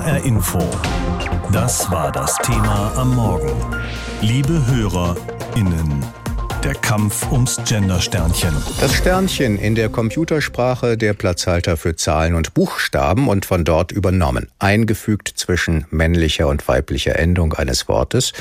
HR Info. Das war das Thema am Morgen. Liebe HörerInnen. Der Kampf ums Gender-Sternchen. Das Sternchen in der Computersprache der Platzhalter für Zahlen und Buchstaben und von dort übernommen. Eingefügt zwischen männlicher und weiblicher Endung eines Wortes.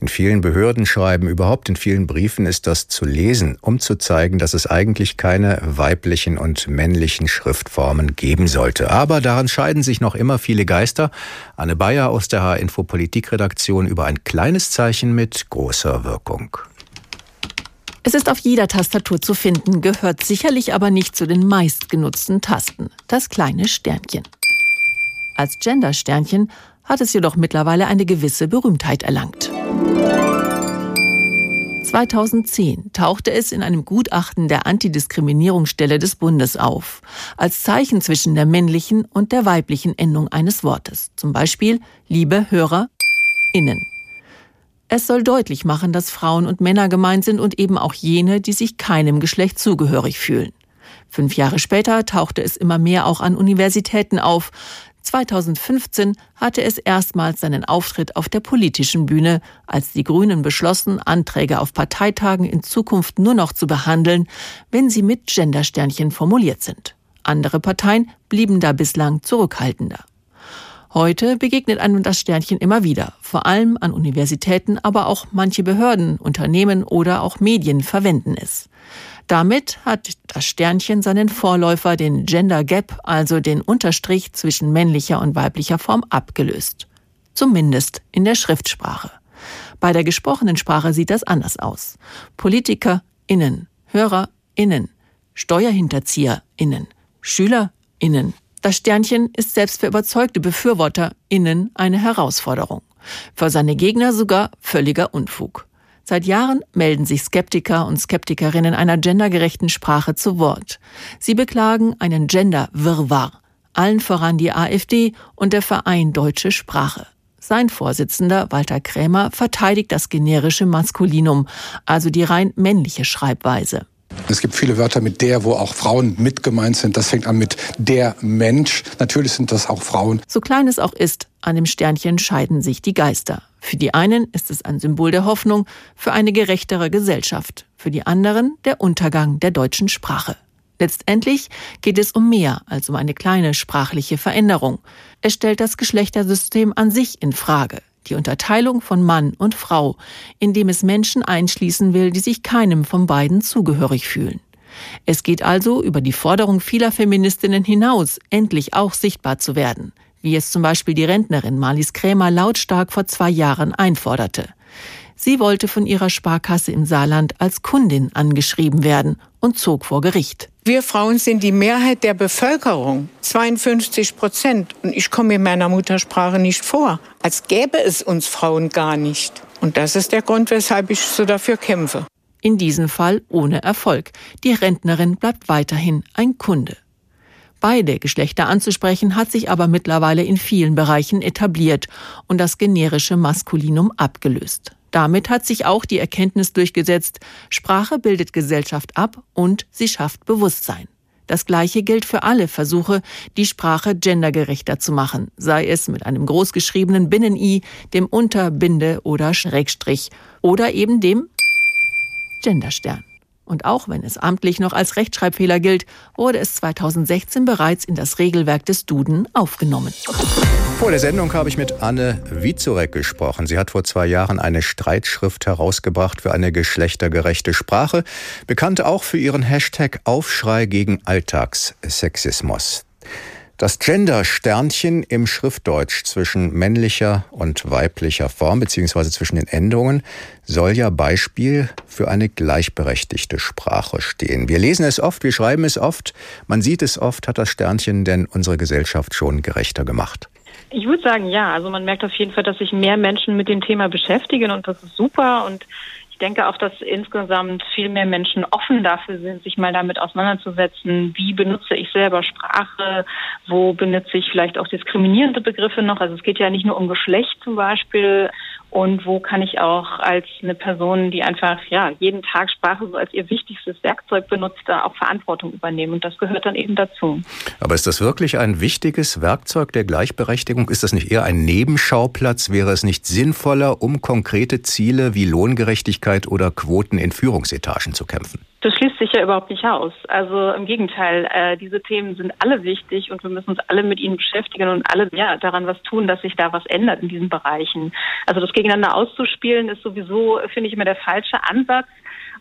In vielen Behördenschreiben, überhaupt in vielen Briefen ist das zu lesen, um zu zeigen, dass es eigentlich keine weiblichen und männlichen Schriftformen geben sollte. Aber daran scheiden sich noch immer viele Geister. Anne Bayer aus der H-Info Politikredaktion über ein kleines Zeichen mit großer Wirkung. Es ist auf jeder Tastatur zu finden, gehört sicherlich aber nicht zu den meistgenutzten Tasten. Das kleine Sternchen. Als Gender-Sternchen hat es jedoch mittlerweile eine gewisse Berühmtheit erlangt. 2010 tauchte es in einem Gutachten der Antidiskriminierungsstelle des Bundes auf, als Zeichen zwischen der männlichen und der weiblichen Endung eines Wortes, zum Beispiel liebe Hörer innen. Es soll deutlich machen, dass Frauen und Männer gemeint sind und eben auch jene, die sich keinem Geschlecht zugehörig fühlen. Fünf Jahre später tauchte es immer mehr auch an Universitäten auf. 2015 hatte es erstmals seinen Auftritt auf der politischen Bühne, als die Grünen beschlossen, Anträge auf Parteitagen in Zukunft nur noch zu behandeln, wenn sie mit Gendersternchen formuliert sind. Andere Parteien blieben da bislang zurückhaltender. Heute begegnet einem das Sternchen immer wieder, vor allem an Universitäten, aber auch manche Behörden, Unternehmen oder auch Medien verwenden es. Damit hat das Sternchen seinen Vorläufer, den Gender Gap, also den Unterstrich zwischen männlicher und weiblicher Form, abgelöst. Zumindest in der Schriftsprache. Bei der gesprochenen Sprache sieht das anders aus. PolitikerInnen, HörerInnen, SteuerhinterzieherInnen, SchülerInnen, das Sternchen ist selbst für überzeugte BefürworterInnen eine Herausforderung. Für seine Gegner sogar völliger Unfug. Seit Jahren melden sich Skeptiker und Skeptikerinnen einer gendergerechten Sprache zu Wort. Sie beklagen einen Gender-Wirrwarr. Allen voran die AfD und der Verein Deutsche Sprache. Sein Vorsitzender Walter Krämer verteidigt das generische Maskulinum, also die rein männliche Schreibweise. Es gibt viele Wörter mit der, wo auch Frauen mit gemeint sind. Das fängt an mit der Mensch. Natürlich sind das auch Frauen. So klein es auch ist, an dem Sternchen scheiden sich die Geister. Für die einen ist es ein Symbol der Hoffnung für eine gerechtere Gesellschaft. Für die anderen der Untergang der deutschen Sprache. Letztendlich geht es um mehr als um eine kleine sprachliche Veränderung. Es stellt das Geschlechtersystem an sich in Frage die Unterteilung von Mann und Frau, indem es Menschen einschließen will, die sich keinem von beiden zugehörig fühlen. Es geht also über die Forderung vieler Feministinnen hinaus, endlich auch sichtbar zu werden, wie es zum Beispiel die Rentnerin Marlies Krämer lautstark vor zwei Jahren einforderte. Sie wollte von ihrer Sparkasse im Saarland als Kundin angeschrieben werden und zog vor Gericht. Wir Frauen sind die Mehrheit der Bevölkerung, 52 Prozent. Und ich komme in meiner Muttersprache nicht vor, als gäbe es uns Frauen gar nicht. Und das ist der Grund, weshalb ich so dafür kämpfe. In diesem Fall ohne Erfolg. Die Rentnerin bleibt weiterhin ein Kunde. Beide Geschlechter anzusprechen hat sich aber mittlerweile in vielen Bereichen etabliert und das generische Maskulinum abgelöst. Damit hat sich auch die Erkenntnis durchgesetzt, Sprache bildet Gesellschaft ab und sie schafft Bewusstsein. Das Gleiche gilt für alle Versuche, die Sprache gendergerechter zu machen, sei es mit einem großgeschriebenen Binnen-I, dem Unterbinde oder Schrägstrich oder eben dem Genderstern. Und auch wenn es amtlich noch als Rechtschreibfehler gilt, wurde es 2016 bereits in das Regelwerk des Duden aufgenommen. Vor der Sendung habe ich mit Anne Wizorek gesprochen. Sie hat vor zwei Jahren eine Streitschrift herausgebracht für eine geschlechtergerechte Sprache, bekannt auch für ihren Hashtag Aufschrei gegen Alltagssexismus. Das Gender-Sternchen im Schriftdeutsch zwischen männlicher und weiblicher Form beziehungsweise zwischen den Endungen soll ja Beispiel für eine gleichberechtigte Sprache stehen. Wir lesen es oft, wir schreiben es oft, man sieht es oft, hat das Sternchen denn unsere Gesellschaft schon gerechter gemacht. Ich würde sagen, ja. Also man merkt auf jeden Fall, dass sich mehr Menschen mit dem Thema beschäftigen und das ist super. Und ich denke auch, dass insgesamt viel mehr Menschen offen dafür sind, sich mal damit auseinanderzusetzen, wie benutze ich selber Sprache, wo benutze ich vielleicht auch diskriminierende Begriffe noch. Also es geht ja nicht nur um Geschlecht zum Beispiel und wo kann ich auch als eine Person, die einfach ja jeden Tag Sprache so als ihr wichtigstes Werkzeug benutzt, da auch Verantwortung übernehmen. Und das gehört dann eben dazu. Aber ist das wirklich ein wichtiges Werkzeug der Gleichberechtigung? Ist das nicht eher ein Nebenschauplatz? Wäre es nicht sinnvoller, um konkrete Ziele wie Lohngerechtigkeit oder Quoten in Führungsetagen zu kämpfen? Das schließt sich ja überhaupt nicht aus. Also im Gegenteil, äh, diese Themen sind alle wichtig und wir müssen uns alle mit ihnen beschäftigen und alle ja daran was tun, dass sich da was ändert in diesen Bereichen. Also das gegeneinander auszuspielen ist sowieso, finde ich, immer der falsche Ansatz.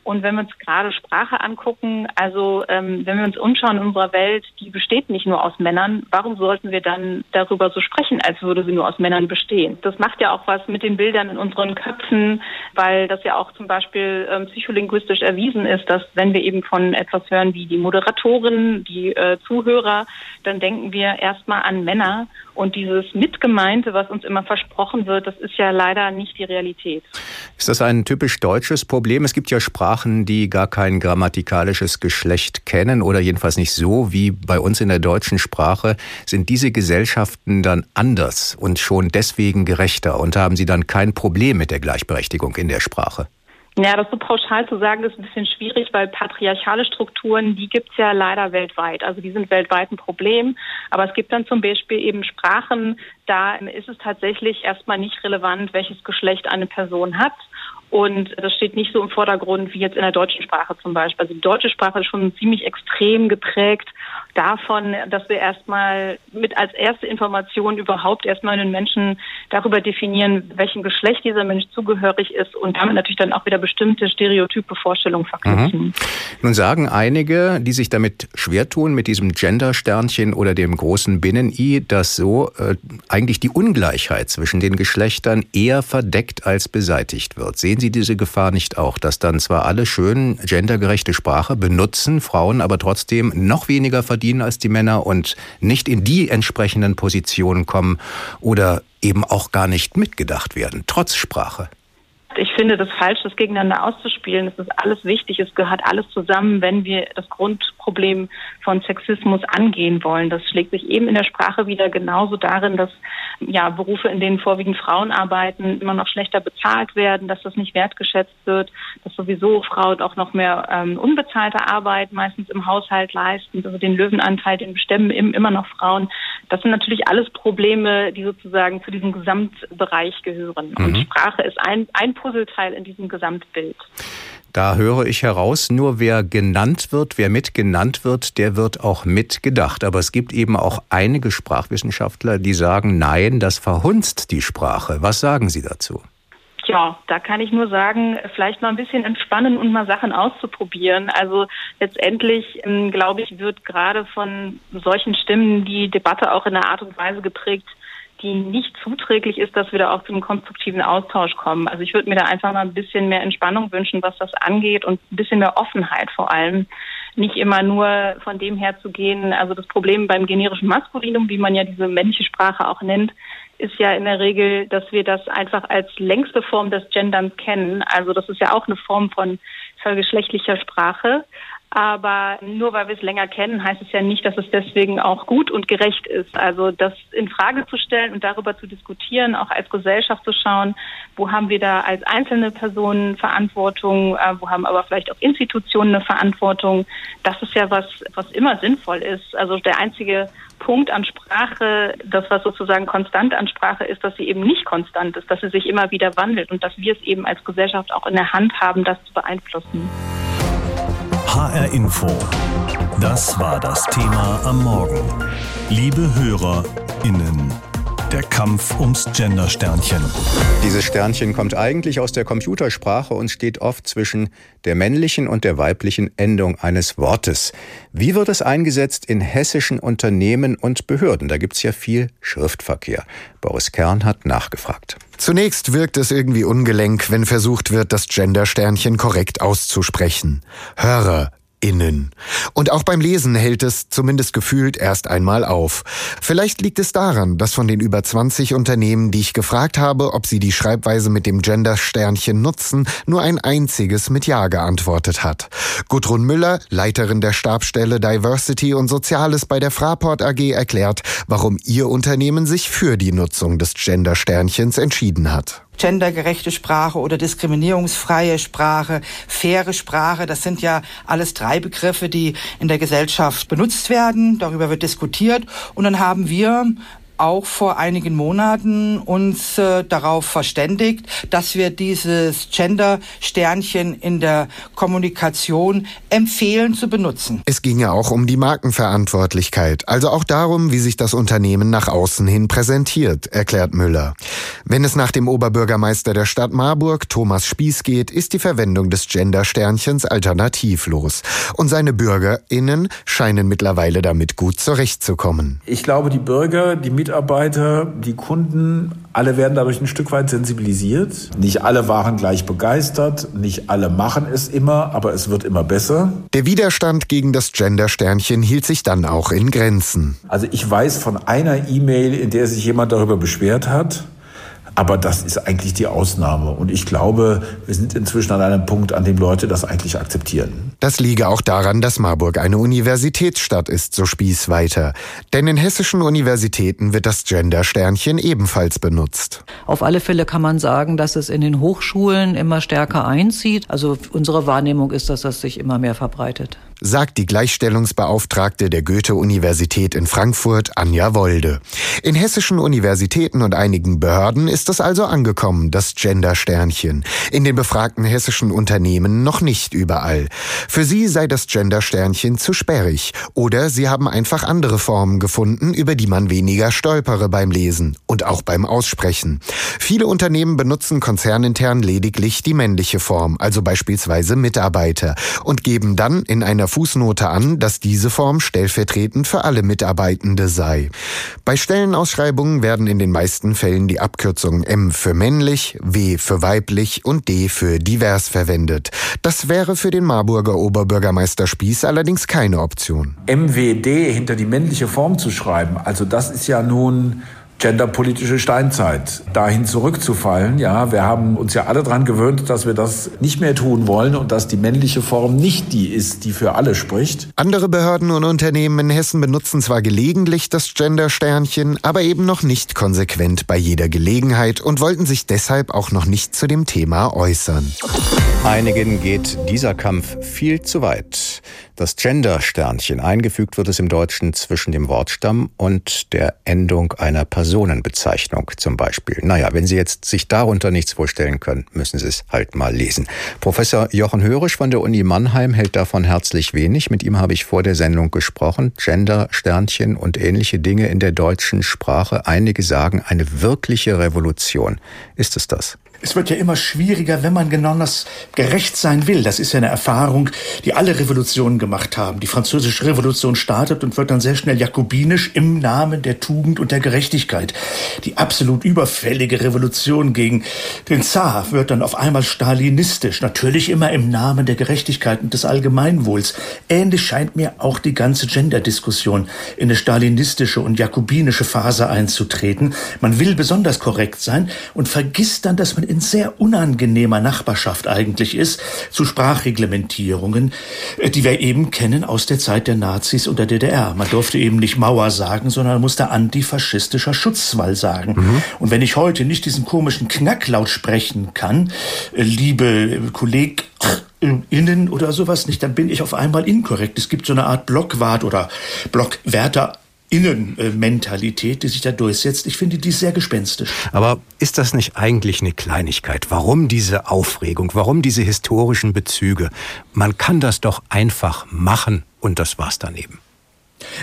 Und wenn wir uns gerade Sprache angucken, also ähm, wenn wir uns umschauen in unserer Welt, die besteht nicht nur aus Männern, warum sollten wir dann darüber so sprechen, als würde sie nur aus Männern bestehen? Das macht ja auch was mit den Bildern in unseren Köpfen, weil das ja auch zum Beispiel ähm, psycholinguistisch erwiesen ist, dass wenn wir eben von etwas hören wie die Moderatorin, die äh, Zuhörer, dann denken wir erstmal an Männer und dieses Mitgemeinte, was uns immer versprochen wird, das ist ja leider nicht die Realität. Ist das ein typisch deutsches Problem? Es gibt ja Sprachen, die gar kein grammatikalisches Geschlecht kennen oder jedenfalls nicht so wie bei uns in der deutschen Sprache. Sind diese Gesellschaften dann anders und schon deswegen gerechter und haben sie dann kein Problem mit der Gleichberechtigung in der Sprache? Ja, das so pauschal zu sagen, ist ein bisschen schwierig, weil patriarchale Strukturen, die gibt's ja leider weltweit. Also die sind weltweit ein Problem. Aber es gibt dann zum Beispiel eben Sprachen, da ist es tatsächlich erstmal nicht relevant, welches Geschlecht eine Person hat. Und das steht nicht so im Vordergrund wie jetzt in der deutschen Sprache zum Beispiel. Also die deutsche Sprache ist schon ziemlich extrem geprägt davon, dass wir erstmal mit als erste Information überhaupt erstmal einen Menschen darüber definieren, welchem Geschlecht dieser Mensch zugehörig ist und damit natürlich dann auch wieder bestimmte stereotype Vorstellungen verknüpfen. Mhm. Nun sagen einige, die sich damit schwer tun, mit diesem Gender-Sternchen oder dem großen Binnen-I, dass so äh, eigentlich die Ungleichheit zwischen den Geschlechtern eher verdeckt als beseitigt wird. Sehen Sie diese Gefahr nicht auch, dass dann zwar alle schön gendergerechte Sprache benutzen, Frauen aber trotzdem noch weniger verdienen verdienen als die Männer und nicht in die entsprechenden Positionen kommen oder eben auch gar nicht mitgedacht werden, trotz Sprache. Ich finde das falsch, das gegeneinander auszuspielen. Es ist alles wichtig. Es gehört alles zusammen, wenn wir das Grundproblem von Sexismus angehen wollen. Das schlägt sich eben in der Sprache wieder genauso darin, dass ja, Berufe, in denen vorwiegend Frauen arbeiten, immer noch schlechter bezahlt werden, dass das nicht wertgeschätzt wird, dass sowieso Frauen auch noch mehr ähm, unbezahlte Arbeit meistens im Haushalt leisten. Also den Löwenanteil, den bestimmen immer noch Frauen. Das sind natürlich alles Probleme, die sozusagen zu diesem Gesamtbereich gehören. Mhm. Und Sprache ist ein, ein Puzzleteil in diesem Gesamtbild. Da höre ich heraus, nur wer genannt wird, wer mitgenannt wird, der wird auch mitgedacht. Aber es gibt eben auch einige Sprachwissenschaftler, die sagen, nein, das verhunzt die Sprache. Was sagen Sie dazu? Ja, da kann ich nur sagen, vielleicht mal ein bisschen entspannen und mal Sachen auszuprobieren. Also letztendlich, ähm, glaube ich, wird gerade von solchen Stimmen die Debatte auch in einer Art und Weise geprägt, die nicht zuträglich ist, dass wir da auch zu einem konstruktiven Austausch kommen. Also ich würde mir da einfach mal ein bisschen mehr Entspannung wünschen, was das angeht und ein bisschen mehr Offenheit vor allem. Nicht immer nur von dem her zu gehen. Also das Problem beim generischen Maskulinum, wie man ja diese männliche Sprache auch nennt, ist ja in der Regel, dass wir das einfach als längste Form des Genderns kennen. Also das ist ja auch eine Form von vergeschlechtlicher Sprache. Aber nur weil wir es länger kennen, heißt es ja nicht, dass es deswegen auch gut und gerecht ist. Also das in Frage zu stellen und darüber zu diskutieren, auch als Gesellschaft zu schauen, wo haben wir da als einzelne Personen Verantwortung, äh, wo haben aber vielleicht auch Institutionen eine Verantwortung. Das ist ja was, was immer sinnvoll ist. Also der einzige Punkt an Sprache, das was sozusagen konstant an Sprache ist, dass sie eben nicht konstant ist, dass sie sich immer wieder wandelt und dass wir es eben als Gesellschaft auch in der Hand haben, das zu beeinflussen. HR Info. Das war das Thema am Morgen. Liebe HörerInnen, der Kampf ums Gender-Sternchen. Dieses Sternchen kommt eigentlich aus der Computersprache und steht oft zwischen der männlichen und der weiblichen Endung eines Wortes. Wie wird es eingesetzt in hessischen Unternehmen und Behörden? Da gibt es ja viel Schriftverkehr. Boris Kern hat nachgefragt. Zunächst wirkt es irgendwie ungelenk, wenn versucht wird, das Gender-Sternchen korrekt auszusprechen. Hörer, innen. Und auch beim Lesen hält es zumindest gefühlt erst einmal auf. Vielleicht liegt es daran, dass von den über 20 Unternehmen, die ich gefragt habe, ob sie die Schreibweise mit dem Gender-Sternchen nutzen, nur ein einziges mit Ja geantwortet hat. Gudrun Müller, Leiterin der Stabstelle Diversity und Soziales bei der Fraport AG, erklärt, warum ihr Unternehmen sich für die Nutzung des Gender-Sternchens entschieden hat. Gendergerechte Sprache oder diskriminierungsfreie Sprache, faire Sprache, das sind ja alles drei Begriffe, die in der Gesellschaft benutzt werden. Darüber wird diskutiert. Und dann haben wir auch vor einigen Monaten uns äh, darauf verständigt, dass wir dieses Gender-Sternchen in der Kommunikation empfehlen zu benutzen. Es ginge auch um die Markenverantwortlichkeit, also auch darum, wie sich das Unternehmen nach außen hin präsentiert, erklärt Müller. Wenn es nach dem Oberbürgermeister der Stadt Marburg, Thomas Spieß, geht, ist die Verwendung des Gender-Sternchens alternativlos. Und seine BürgerInnen scheinen mittlerweile damit gut zurechtzukommen. Ich glaube, die Bürger, die Mitarbeiter, die Kunden, alle werden dadurch ein Stück weit sensibilisiert. Nicht alle waren gleich begeistert, nicht alle machen es immer, aber es wird immer besser. Der Widerstand gegen das Gender-Sternchen hielt sich dann auch in Grenzen. Also ich weiß von einer E-Mail, in der sich jemand darüber beschwert hat, aber das ist eigentlich die Ausnahme. Und ich glaube, wir sind inzwischen an einem Punkt, an dem Leute das eigentlich akzeptieren. Das liege auch daran, dass Marburg eine Universitätsstadt ist, so Spieß weiter. Denn in hessischen Universitäten wird das Gender-Sternchen ebenfalls benutzt. Auf alle Fälle kann man sagen, dass es in den Hochschulen immer stärker einzieht. Also unsere Wahrnehmung ist, dass das sich immer mehr verbreitet sagt die Gleichstellungsbeauftragte der Goethe-Universität in Frankfurt, Anja Wolde. In hessischen Universitäten und einigen Behörden ist es also angekommen, das Gender-Sternchen. In den befragten hessischen Unternehmen noch nicht überall. Für sie sei das Gender-Sternchen zu sperrig oder sie haben einfach andere Formen gefunden, über die man weniger stolpere beim Lesen und auch beim Aussprechen. Viele Unternehmen benutzen konzernintern lediglich die männliche Form, also beispielsweise Mitarbeiter, und geben dann in einer Fußnote an, dass diese Form stellvertretend für alle Mitarbeitende sei. Bei Stellenausschreibungen werden in den meisten Fällen die Abkürzungen M für männlich, W für weiblich und D für divers verwendet. Das wäre für den Marburger Oberbürgermeister Spieß allerdings keine Option. MWD hinter die männliche Form zu schreiben, also das ist ja nun genderpolitische Steinzeit, dahin zurückzufallen. Ja, wir haben uns ja alle daran gewöhnt, dass wir das nicht mehr tun wollen und dass die männliche Form nicht die ist, die für alle spricht. Andere Behörden und Unternehmen in Hessen benutzen zwar gelegentlich das Gender-Sternchen, aber eben noch nicht konsequent bei jeder Gelegenheit und wollten sich deshalb auch noch nicht zu dem Thema äußern. Einigen geht dieser Kampf viel zu weit. Das Gender-Sternchen eingefügt wird es im Deutschen zwischen dem Wortstamm und der Endung einer Personenbezeichnung zum Beispiel. Naja, wenn Sie jetzt sich darunter nichts vorstellen können, müssen Sie es halt mal lesen. Professor Jochen Hörisch von der Uni Mannheim hält davon herzlich wenig. Mit ihm habe ich vor der Sendung gesprochen. Gender-Sternchen und ähnliche Dinge in der deutschen Sprache. Einige sagen eine wirkliche Revolution. Ist es das? Es wird ja immer schwieriger, wenn man genau das gerecht sein will. Das ist ja eine Erfahrung, die alle Revolutionen gemacht haben. Die französische Revolution startet und wird dann sehr schnell jakobinisch im Namen der Tugend und der Gerechtigkeit. Die absolut überfällige Revolution gegen den Zar wird dann auf einmal stalinistisch. Natürlich immer im Namen der Gerechtigkeit und des Allgemeinwohls. Ähnlich scheint mir auch die ganze Gender-Diskussion in eine stalinistische und jakobinische Phase einzutreten. Man will besonders korrekt sein und vergisst dann, dass man in sehr unangenehmer Nachbarschaft eigentlich ist zu Sprachreglementierungen, äh, die wir eben kennen aus der Zeit der Nazis und der DDR. Man durfte eben nicht Mauer sagen, sondern musste antifaschistischer Schutzwall sagen. Mhm. Und wenn ich heute nicht diesen komischen Knacklaut sprechen kann, äh, liebe Kollegen, innen oder sowas nicht, dann bin ich auf einmal inkorrekt. Es gibt so eine Art Blockwart oder Blockwärter Innenmentalität, die sich da durchsetzt. Ich finde die sehr gespenstisch. Aber ist das nicht eigentlich eine Kleinigkeit? Warum diese Aufregung? Warum diese historischen Bezüge? Man kann das doch einfach machen und das war's dann eben.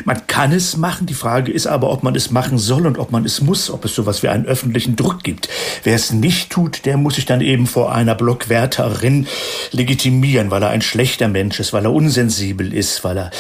Man kann es machen, die Frage ist aber, ob man es machen soll und ob man es muss, ob es sowas wie einen öffentlichen Druck gibt. Wer es nicht tut, der muss sich dann eben vor einer Blockwärterin legitimieren, weil er ein schlechter Mensch ist, weil er unsensibel ist, weil er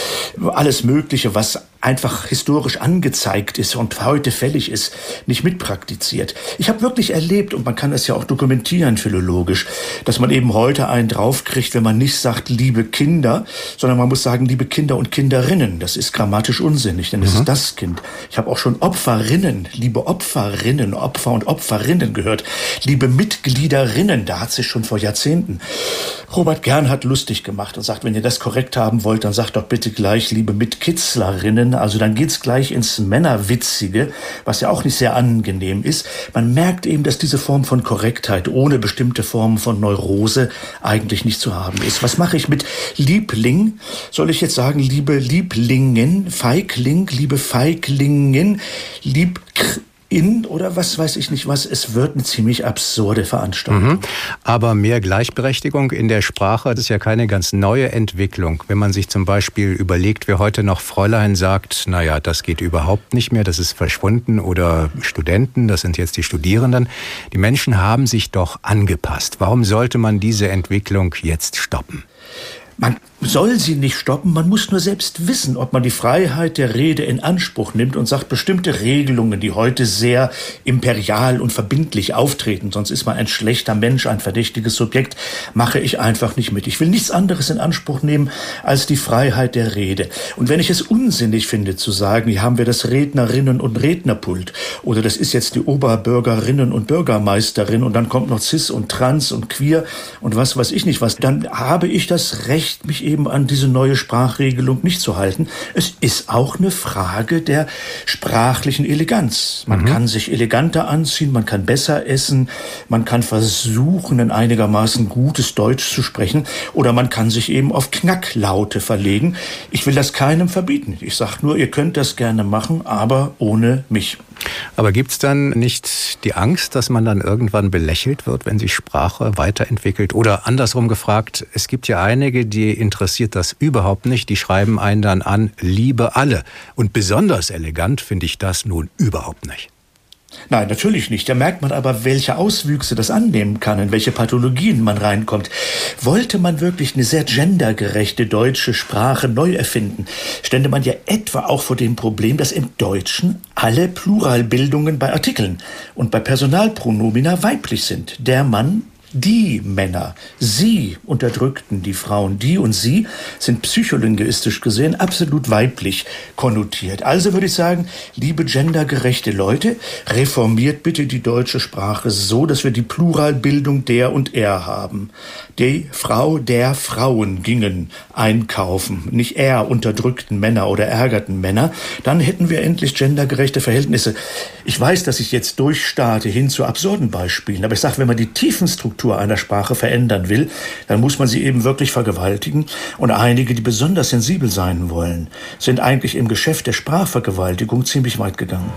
alles Mögliche, was einfach historisch angezeigt ist und heute fällig ist, nicht mitpraktiziert. Ich habe wirklich erlebt, und man kann das ja auch dokumentieren philologisch, dass man eben heute einen draufkriegt, wenn man nicht sagt, liebe Kinder, sondern man muss sagen, liebe Kinder und Kinderinnen. Das ist grammatisch unsinnig, denn es mhm. ist das Kind. Ich habe auch schon Opferinnen, liebe Opferinnen, Opfer und Opferinnen gehört, liebe Mitgliederinnen, da hat sich schon vor Jahrzehnten Robert Gernhardt lustig gemacht und sagt, wenn ihr das korrekt haben wollt, dann sagt doch bitte gleich, liebe Mitkitzlerinnen drin. Also dann geht's gleich ins Männerwitzige, was ja auch nicht sehr angenehm ist. Man merkt eben, dass diese Form von Korrektheit ohne bestimmte Formen von Neurose eigentlich nicht zu haben ist. Was mache ich mit Liebling? Soll ich jetzt sagen, liebe Lieblingen, Feigling, liebe Feiglingen, lieb in oder was weiß ich nicht was. Es wird eine ziemlich absurde Veranstaltung. Mhm. Aber mehr Gleichberechtigung in der Sprache, das ist ja keine ganz neue Entwicklung. Wenn man sich zum Beispiel überlegt, wer heute noch Fräulein sagt, naja, das geht überhaupt nicht mehr, das ist verschwunden oder Studenten, das sind jetzt die Studierenden. Die Menschen haben sich doch angepasst. Warum sollte man diese Entwicklung jetzt stoppen? Man soll sie nicht stoppen, man muss nur selbst wissen, ob man die Freiheit der Rede in Anspruch nimmt und sagt, bestimmte Regelungen, die heute sehr imperial und verbindlich auftreten, sonst ist man ein schlechter Mensch, ein verdächtiges Subjekt, mache ich einfach nicht mit. Ich will nichts anderes in Anspruch nehmen als die Freiheit der Rede. Und wenn ich es unsinnig finde zu sagen, hier haben wir das Rednerinnen- und Rednerpult oder das ist jetzt die Oberbürgerinnen- und Bürgermeisterin und dann kommt noch Cis und Trans und Queer und was weiß ich nicht was, dann habe ich das Recht, mich eben an diese neue Sprachregelung nicht zu halten. Es ist auch eine Frage der sprachlichen Eleganz. Man mhm. kann sich eleganter anziehen, man kann besser essen, man kann versuchen, ein einigermaßen gutes Deutsch zu sprechen oder man kann sich eben auf Knacklaute verlegen. Ich will das keinem verbieten. Ich sage nur, ihr könnt das gerne machen, aber ohne mich. Aber gibt es dann nicht die Angst, dass man dann irgendwann belächelt wird, wenn sich Sprache weiterentwickelt? Oder andersrum gefragt, es gibt ja einige, die interessiert das überhaupt nicht, die schreiben einen dann an, liebe alle. Und besonders elegant finde ich das nun überhaupt nicht. Nein, natürlich nicht. Da merkt man aber, welche Auswüchse das annehmen kann, in welche Pathologien man reinkommt. Wollte man wirklich eine sehr gendergerechte deutsche Sprache neu erfinden, stände man ja etwa auch vor dem Problem, dass im Deutschen alle Pluralbildungen bei Artikeln und bei Personalpronomina weiblich sind. Der Mann die Männer, sie unterdrückten die Frauen, die und sie sind psycholinguistisch gesehen absolut weiblich konnotiert. Also würde ich sagen, liebe gendergerechte Leute, reformiert bitte die deutsche Sprache so, dass wir die Pluralbildung der und er haben. Die Frau der Frauen gingen einkaufen, nicht er unterdrückten Männer oder ärgerten Männer. Dann hätten wir endlich gendergerechte Verhältnisse. Ich weiß, dass ich jetzt durchstarte hin zu absurden Beispielen, aber ich sage, wenn man die Tiefenstruktur Struktur einer Sprache verändern will, dann muss man sie eben wirklich vergewaltigen. Und einige, die besonders sensibel sein wollen, sind eigentlich im Geschäft der Sprachvergewaltigung ziemlich weit gegangen.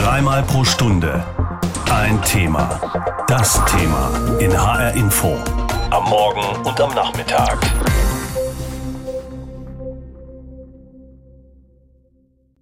Dreimal pro Stunde ein Thema. Das Thema in HR Info. Am Morgen und am Nachmittag.